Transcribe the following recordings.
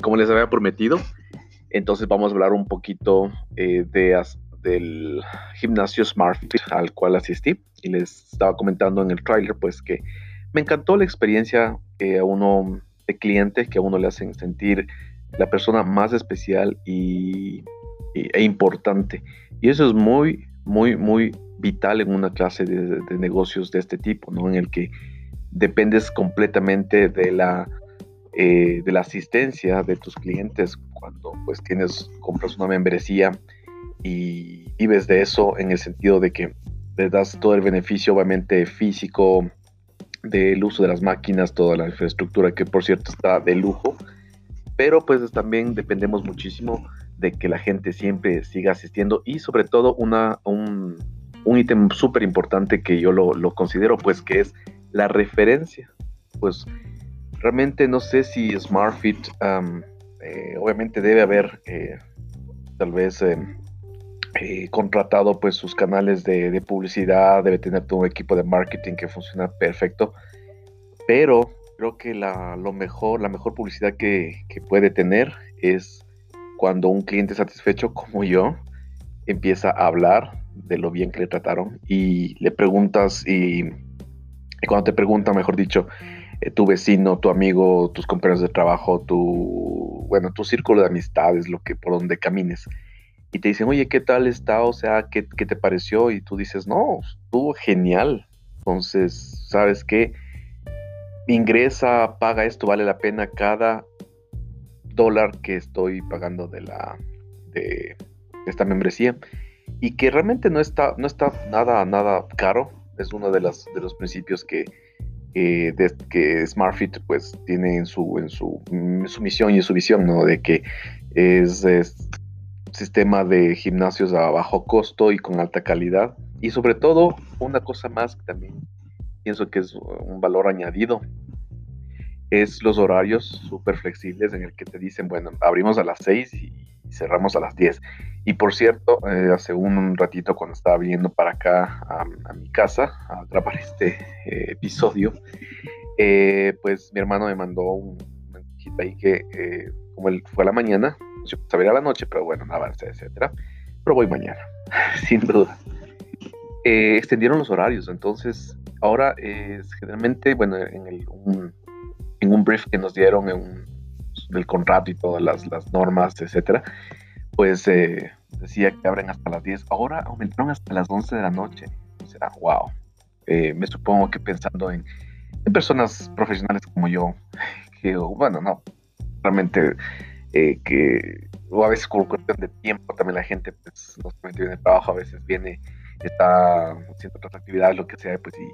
como les había prometido, entonces vamos a hablar un poquito eh, de, del gimnasio Smart al cual asistí. Y les estaba comentando en el trailer pues que me encantó la experiencia que a uno de cliente que a uno le hacen sentir la persona más especial y, e importante. Y eso es muy muy muy vital en una clase de, de negocios de este tipo no en el que dependes completamente de la eh, de la asistencia de tus clientes cuando pues tienes, compras una membresía y vives de eso en el sentido de que le das todo el beneficio obviamente físico del uso de las máquinas, toda la infraestructura que por cierto está de lujo, pero pues también dependemos muchísimo de que la gente siempre siga asistiendo y sobre todo una, un, un ítem súper importante que yo lo, lo considero pues que es la referencia. Pues Realmente no sé si SmartFit, eh, obviamente debe haber eh, tal vez em, eh, contratado pues sus canales de, publicidad, debe tener todo un equipo de marketing que funciona perfecto, pero creo que la, lo mejor, la mejor publicidad que, puede tener es cuando un cliente satisfecho como yo empieza a hablar de lo bien que le trataron y le preguntas y cuando te pregunta, mejor dicho, eh, tu vecino, tu amigo, tus compañeros de trabajo, tu, bueno, tu círculo de amistades, lo que, por donde camines. Y te dicen, oye, ¿qué tal está? O sea, ¿qué, qué te pareció? Y tú dices, no, estuvo genial. Entonces, ¿sabes qué? Ingresa, paga esto, vale la pena cada dólar que estoy pagando de la de, esta membresía y que realmente no está no está nada nada caro es uno de, las, de los principios que, que SmartFit pues tiene en su, en su, su, misión y en su visión, ¿no? De que es, un sistema de gimnasios a bajo costo y con alta calidad. Y sobre todo, una cosa más que también pienso que es un valor añadido, es los horarios súper flexibles en el que te dicen, bueno, abrimos a las 6 y cerramos a las 10. Y por cierto, eh, hace un, ratito cuando estaba viniendo para acá a, mi casa a grabar este eh, episodio, eh, pues mi hermano me mandó un mensajito ahí que como él fue a la mañana, yo sabía a la noche, pero bueno, no avance, etcétera. Pero voy mañana, sin duda. extendieron los horarios, entonces ahora es generalmente, bueno, en, el, un, en un brief que nos dieron en un, del contrato y todas las, las normas, etcétera, pues eh, decía que abren hasta las 10. Ahora aumentaron hasta las 11 de la noche. O sea, wow. Me supongo que pensando en, personas profesionales como yo, que, bueno, no, realmente eh, que, o a veces por cuestión de tiempo, también la gente, pues, no solamente viene de trabajo, a veces viene, está haciendo otras actividades, lo que sea, pues, y,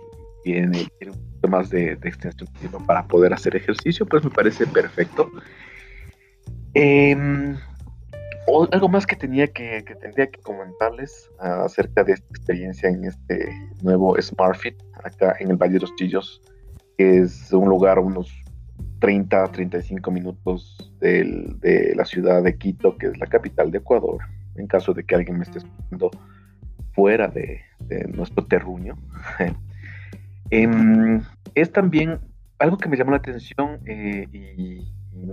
tiene, un poquito más de, de, extensión de tiempo para poder hacer ejercicio, pues me parece perfecto. Eh, algo más que tenía que, tendría que comentarles acerca de esta experiencia en este nuevo SmartFit acá en el Valle de los Chillos, que es un lugar a unos 30 35 minutos de la ciudad de Quito, que es la capital de Ecuador, en caso de que alguien me esté escuchando fuera de, nuestro terruño. Em, es también algo que me llamó la atención eh, y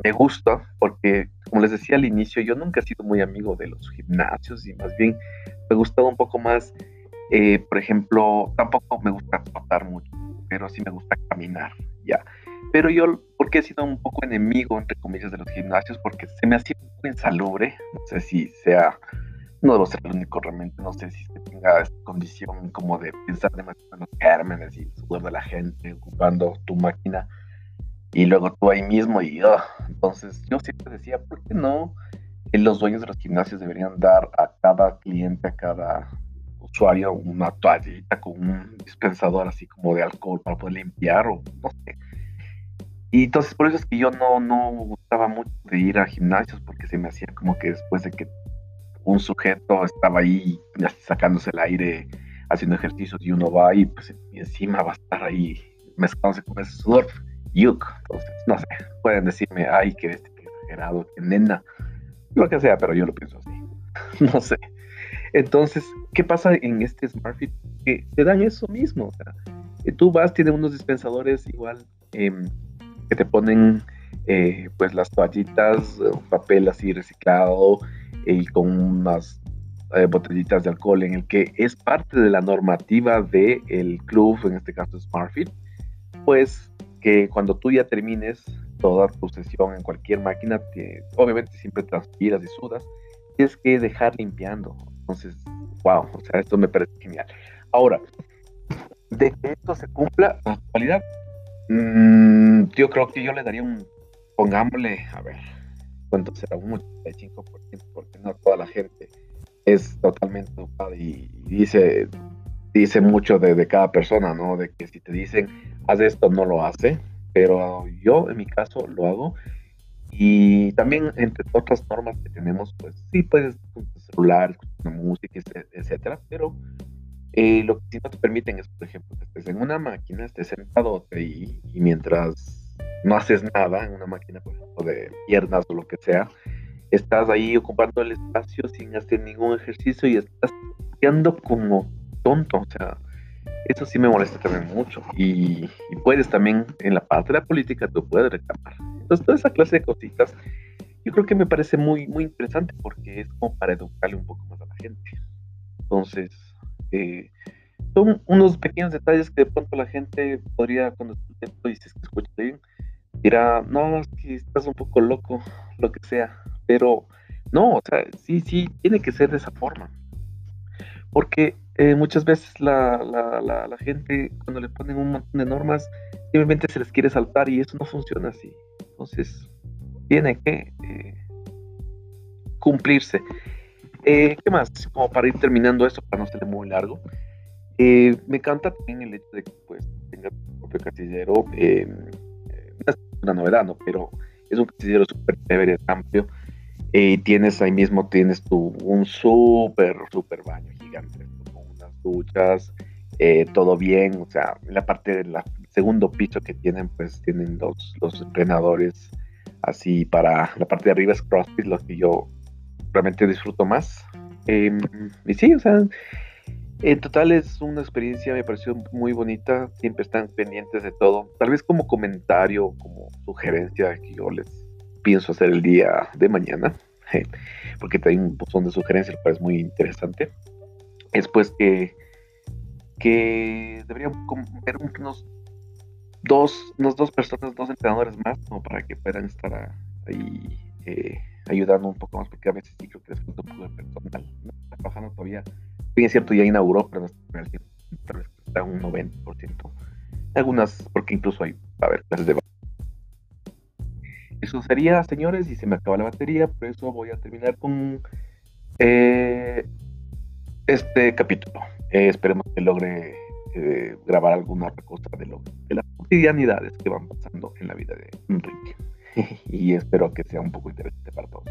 me gusta porque, como les decía al inicio, yo nunca he sido muy amigo de los gimnasios y más bien me gustaba un poco más, eh, por ejemplo, tampoco me gusta trotar mucho, pero sí me gusta caminar, ya. Pero yo, porque he sido un poco enemigo, entre comillas, de los gimnasios, porque se me hacía un poco insalubre, no sé si sea, no debo ser el único realmente, no sé si tenga esta condición como de pensar demasiado en los gérmenes y de la gente ocupando tu máquina y luego tú ahí mismo y oh, entonces yo siempre decía, ¿por qué no los dueños de los gimnasios deberían dar a cada cliente, a cada usuario una toallita con un dispensador así como de alcohol para poder limpiar o no sé? Y entonces por eso es que yo no, no gustaba mucho de ir a gimnasios porque se me hacía como que después de que un sujeto estaba ahí sacándose el aire haciendo ejercicios y uno va y pues encima va a estar ahí mezclándose con ese sudor Yuk. Entonces, no sé, pueden decirme, ay, que este que exagerado, que nena, lo que sea, pero yo lo pienso así. no sé. Entonces, ¿qué pasa en este SmartFit? Que te dan eso mismo. O sea, tú vas, tiene unos dispensadores igual em, que te ponen eh, pues las toallitas, papel así reciclado y con unas botellitas de alcohol en el que es parte de la normativa del el club, en este caso SmartFit, pues que cuando tú ya termines toda tu sesión en cualquier máquina, obviamente siempre transpiras y sudas, tienes que dejar limpiando. Entonces, wow, o sea, esto me parece genial. Ahora, de que esto se cumpla la actualidad, mm, yo creo que yo le daría un, pongámosle, a ver, ¿cuánto será? Un 85%, porque no toda la gente es totalmente educada y, dice, dice mucho de, de, cada persona, ¿no? De que si te dicen, haz esto, no lo hace, pero yo en mi caso lo hago. Y también, entre otras normas que tenemos, pues sí puedes con tu celular, escuchar música, etcétera, pero eh, lo que sí no te permiten es, por ejemplo, que estés en una máquina, estés sentado y, y mientras no haces nada en una máquina, por ejemplo, de piernas o lo que sea, estás ahí ocupando el espacio sin hacer ningún ejercicio y estás quedando como tonto, o sea, eso sí me molesta también mucho. Y, puedes también, en la parte de la política, tú puedes reclamar. Entonces, toda esa clase de cositas, yo creo que me parece muy, muy interesante porque es como para educarle un poco más a la gente. Entonces, eh, son unos pequeños detalles que de pronto la gente podría, cuando tú dices que escucha bien, dirá, no, es que estás un poco loco, lo que sea. Pero no, o sea, sí, sí, tiene que ser de esa forma. Porque eh, muchas veces la, la, gente, cuando le ponen un montón de normas, simplemente se les quiere saltar y eso no funciona así. Entonces, tiene que eh, cumplirse. Eh, ¿Qué más? Como para ir terminando esto, para no ser muy largo. me encanta también el hecho de que pues, tenga tu propio casillero. es una novedad, ¿no? Pero es un casillero súper chévere, amplio. Y tienes ahí mismo, tienes tu, un súper, súper baño gigante duchas, eh, todo bien, o sea, la parte del segundo piso que tienen, pues tienen los, los entrenadores así para la parte de arriba es CrossFit, lo que yo realmente disfruto más. Em, y sí, o sea, en total es una experiencia, me pareció muy bonita, siempre están pendientes de todo, tal vez como comentario, como sugerencia que yo les pienso hacer el día de mañana, porque hay un botón de sugerencias, lo cual es muy interesante es pues que, que deberían ver unos dos, unos dos personas, dos entrenadores más, como para que puedan estar ahí eh, ayudando un poco más, porque a veces sí creo que les falta un poco de personal. No está trabajando todavía. Bien cierto, ya inauguró, pero no está tal vez está un 90%. Algunas, porque incluso hay, a ver, clases de eso sería, señores, y se me acaba la batería, por eso voy a terminar con eh, este capítulo. Eh, esperemos que logre eh, grabar alguna otra cosa de, lo, de las cotidianidades que van pasando en la vida de Enrique. y espero que sea un poco interesante para todos.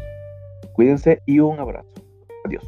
Cuídense y un abrazo. Adiós.